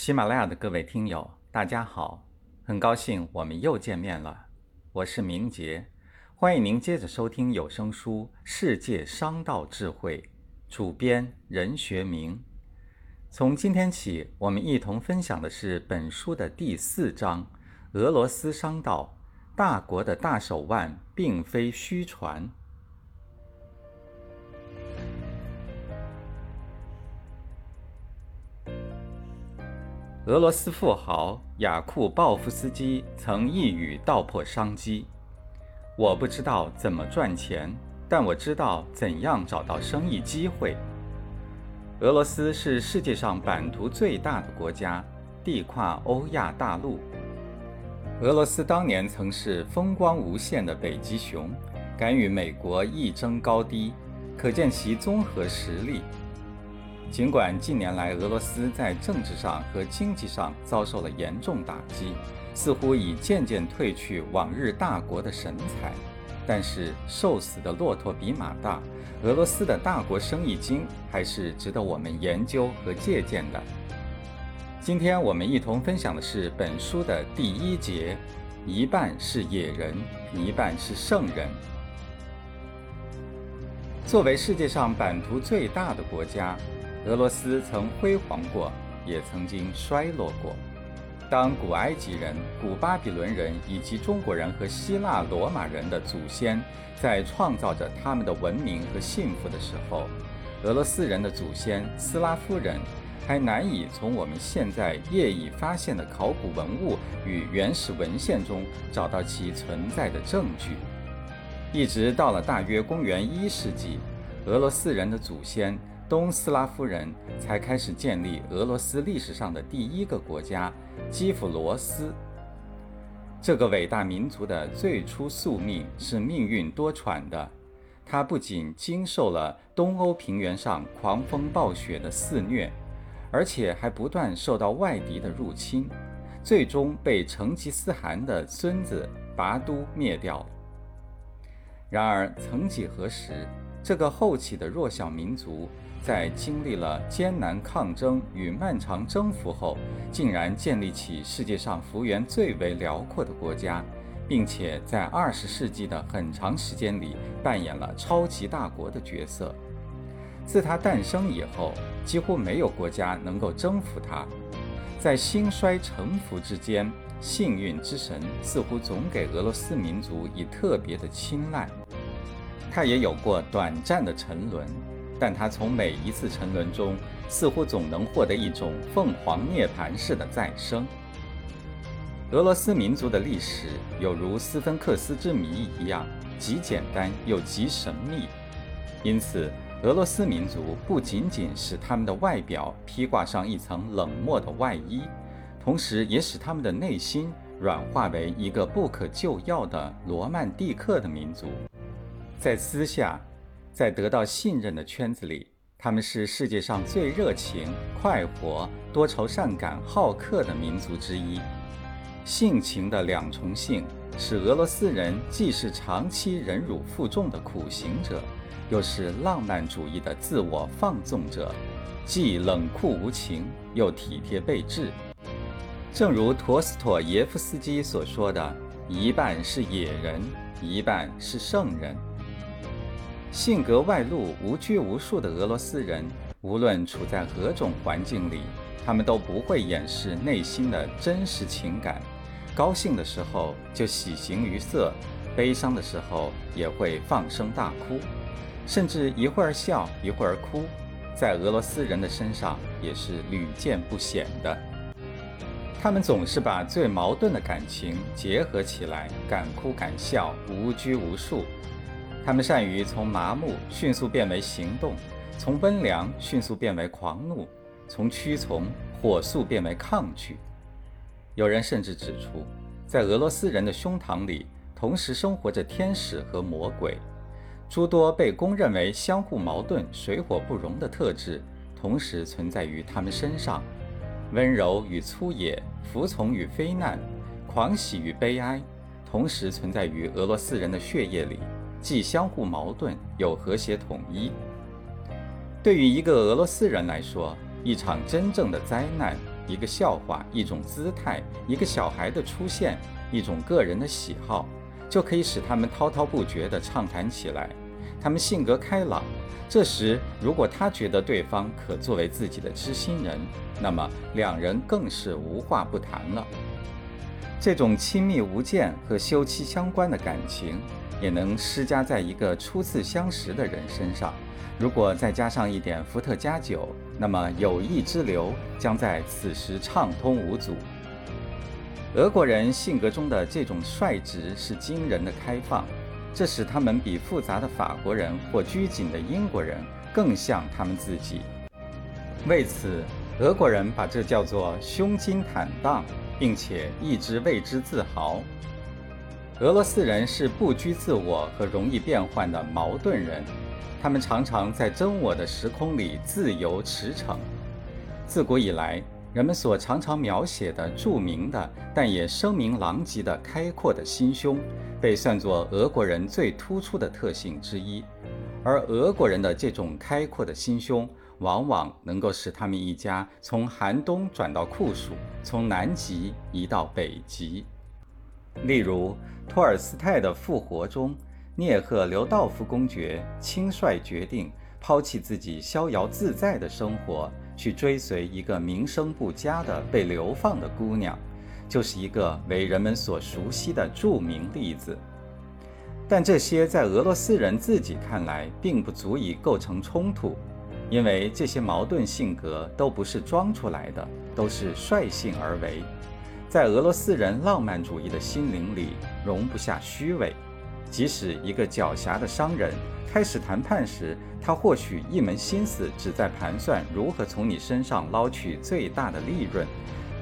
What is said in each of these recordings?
喜马拉雅的各位听友，大家好，很高兴我们又见面了。我是明杰，欢迎您接着收听有声书《世界商道智慧》，主编任学明。从今天起，我们一同分享的是本书的第四章：俄罗斯商道。大国的大手腕并非虚传。俄罗斯富豪雅库鲍夫斯基曾一语道破商机：“我不知道怎么赚钱，但我知道怎样找到生意机会。”俄罗斯是世界上版图最大的国家，地跨欧亚大陆。俄罗斯当年曾是风光无限的北极熊，敢与美国一争高低，可见其综合实力。尽管近年来俄罗斯在政治上和经济上遭受了严重打击，似乎已渐渐褪去往日大国的神采，但是瘦死的骆驼比马大，俄罗斯的大国生意经还是值得我们研究和借鉴的。今天我们一同分享的是本书的第一节：一半是野人，一半是圣人。作为世界上版图最大的国家。俄罗斯曾辉煌过，也曾经衰落过。当古埃及人、古巴比伦人以及中国人和希腊罗马人的祖先在创造着他们的文明和幸福的时候，俄罗斯人的祖先斯拉夫人还难以从我们现在业已发现的考古文物与原始文献中找到其存在的证据。一直到了大约公元一世纪，俄罗斯人的祖先。东斯拉夫人才开始建立俄罗斯历史上的第一个国家——基辅罗斯。这个伟大民族的最初宿命是命运多舛的，它不仅经受了东欧平原上狂风暴雪的肆虐，而且还不断受到外敌的入侵，最终被成吉思汗的孙子拔都灭掉。然而，曾几何时，这个后起的弱小民族。在经历了艰难抗争与漫长征服后，竟然建立起世界上幅员最为辽阔的国家，并且在二十世纪的很长时间里扮演了超级大国的角色。自它诞生以后，几乎没有国家能够征服它。在兴衰沉浮之间，幸运之神似乎总给俄罗斯民族以特别的青睐。他也有过短暂的沉沦。但他从每一次沉沦中，似乎总能获得一种凤凰涅槃式的再生。俄罗斯民族的历史有如斯芬克斯之谜一样，极简单又极神秘。因此，俄罗斯民族不仅仅使他们的外表披挂上一层冷漠的外衣，同时也使他们的内心软化为一个不可救药的罗曼蒂克的民族，在私下。在得到信任的圈子里，他们是世界上最热情、快活、多愁善感、好客的民族之一。性情的两重性使俄罗斯人既是长期忍辱负重的苦行者，又是浪漫主义的自我放纵者，既冷酷无情，又体贴备至。正如陀思妥耶夫斯基所说的：“一半是野人，一半是圣人。”性格外露、无拘无束的俄罗斯人，无论处在何种环境里，他们都不会掩饰内心的真实情感。高兴的时候就喜形于色，悲伤的时候也会放声大哭，甚至一会儿笑一会儿哭，在俄罗斯人的身上也是屡见不鲜的。他们总是把最矛盾的感情结合起来，敢哭敢笑，无拘无束。他们善于从麻木迅速变为行动，从温良迅速变为狂怒，从屈从火速变为抗拒。有人甚至指出，在俄罗斯人的胸膛里同时生活着天使和魔鬼，诸多被公认为相互矛盾、水火不容的特质同时存在于他们身上：温柔与粗野，服从与非难，狂喜与悲哀，同时存在于俄罗斯人的血液里。既相互矛盾又和谐统一。对于一个俄罗斯人来说，一场真正的灾难一个笑话、一种姿态、一个小孩的出现、一种个人的喜好，就可以使他们滔滔不绝地畅谈起来。他们性格开朗，这时如果他觉得对方可作为自己的知心人，那么两人更是无话不谈了。这种亲密无间和休戚相关的感情，也能施加在一个初次相识的人身上。如果再加上一点伏特加酒，那么友谊之流将在此时畅通无阻。俄国人性格中的这种率直是惊人的开放。这使他们比复杂的法国人或拘谨的英国人更像他们自己。为此，俄国人把这叫做胸襟坦荡，并且一直为之自豪。俄罗斯人是不拘自我和容易变换的矛盾人，他们常常在真我的时空里自由驰骋。自古以来，人们所常常描写的著名的，但也声名狼藉的开阔的心胸。被算作俄国人最突出的特性之一，而俄国人的这种开阔的心胸，往往能够使他们一家从寒冬转到酷暑，从南极移到北极。例如，托尔斯泰的《复活》中，聂赫留道夫公爵轻率决定抛弃自己逍遥自在的生活，去追随一个名声不佳的被流放的姑娘。就是一个为人们所熟悉的著名例子，但这些在俄罗斯人自己看来并不足以构成冲突，因为这些矛盾性格都不是装出来的，都是率性而为。在俄罗斯人浪漫主义的心灵里，容不下虚伪。即使一个狡黠的商人开始谈判时，他或许一门心思只在盘算如何从你身上捞取最大的利润。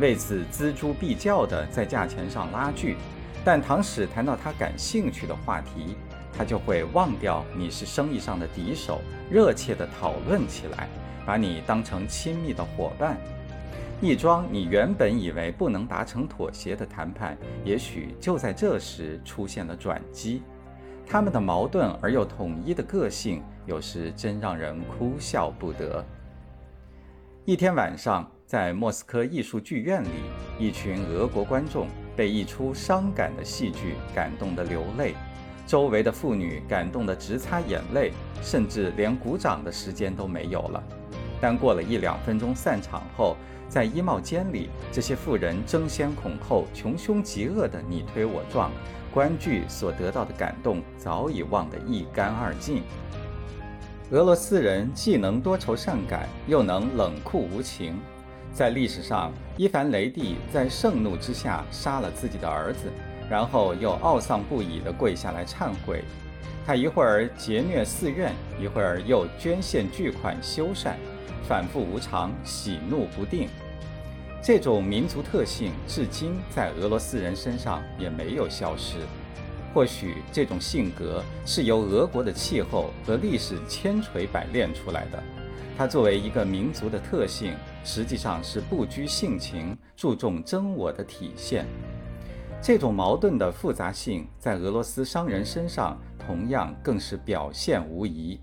为此锱铢必较地在价钱上拉锯，但倘使谈到他感兴趣的话题，他就会忘掉你是生意上的敌手，热切地讨论起来，把你当成亲密的伙伴。一桩你原本以为不能达成妥协的谈判，也许就在这时出现了转机。他们的矛盾而又统一的个性，有时真让人哭笑不得。一天晚上。在莫斯科艺术剧院里，一群俄国观众被一出伤感的戏剧感动得流泪，周围的妇女感动得直擦眼泪，甚至连鼓掌的时间都没有了。但过了一两分钟散场后，在衣帽间里，这些妇人争先恐后、穷凶极恶地你推我撞，观剧所得到的感动早已忘得一干二净。俄罗斯人既能多愁善感，又能冷酷无情。在历史上，伊凡雷帝在盛怒之下杀了自己的儿子，然后又懊丧不已地跪下来忏悔。他一会儿劫掠寺院，一会儿又捐献巨款修缮，反复无常，喜怒不定。这种民族特性至今在俄罗斯人身上也没有消失。或许这种性格是由俄国的气候和历史千锤百炼出来的。它作为一个民族的特性，实际上是不拘性情、注重真我的体现。这种矛盾的复杂性，在俄罗斯商人身上同样更是表现无疑。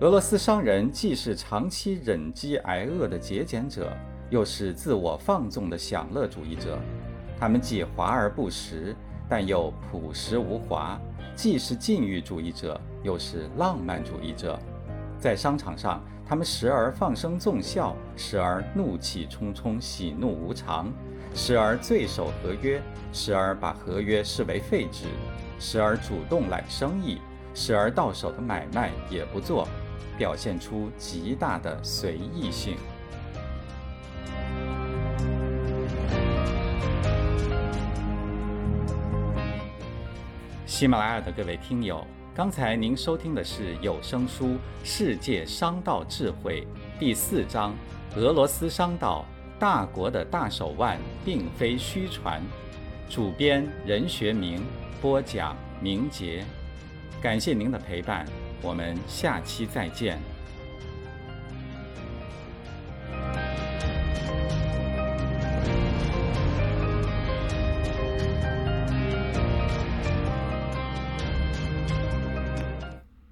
俄罗斯商人既是长期忍饥挨饿的节俭者，又是自我放纵的享乐主义者。他们既华而不实，但又朴实无华；既是禁欲主义者，又是浪漫主义者。在商场上，他们时而放声纵笑，时而怒气冲冲、喜怒无常；时而醉守合约，时而把合约视为废纸；时而主动揽生意，时而到手的买卖也不做，表现出极大的随意性。喜马拉雅的各位听友。刚才您收听的是有声书《世界商道智慧》第四章：俄罗斯商道，大国的大手腕并非虚传。主编任学明，播讲明杰。感谢您的陪伴，我们下期再见。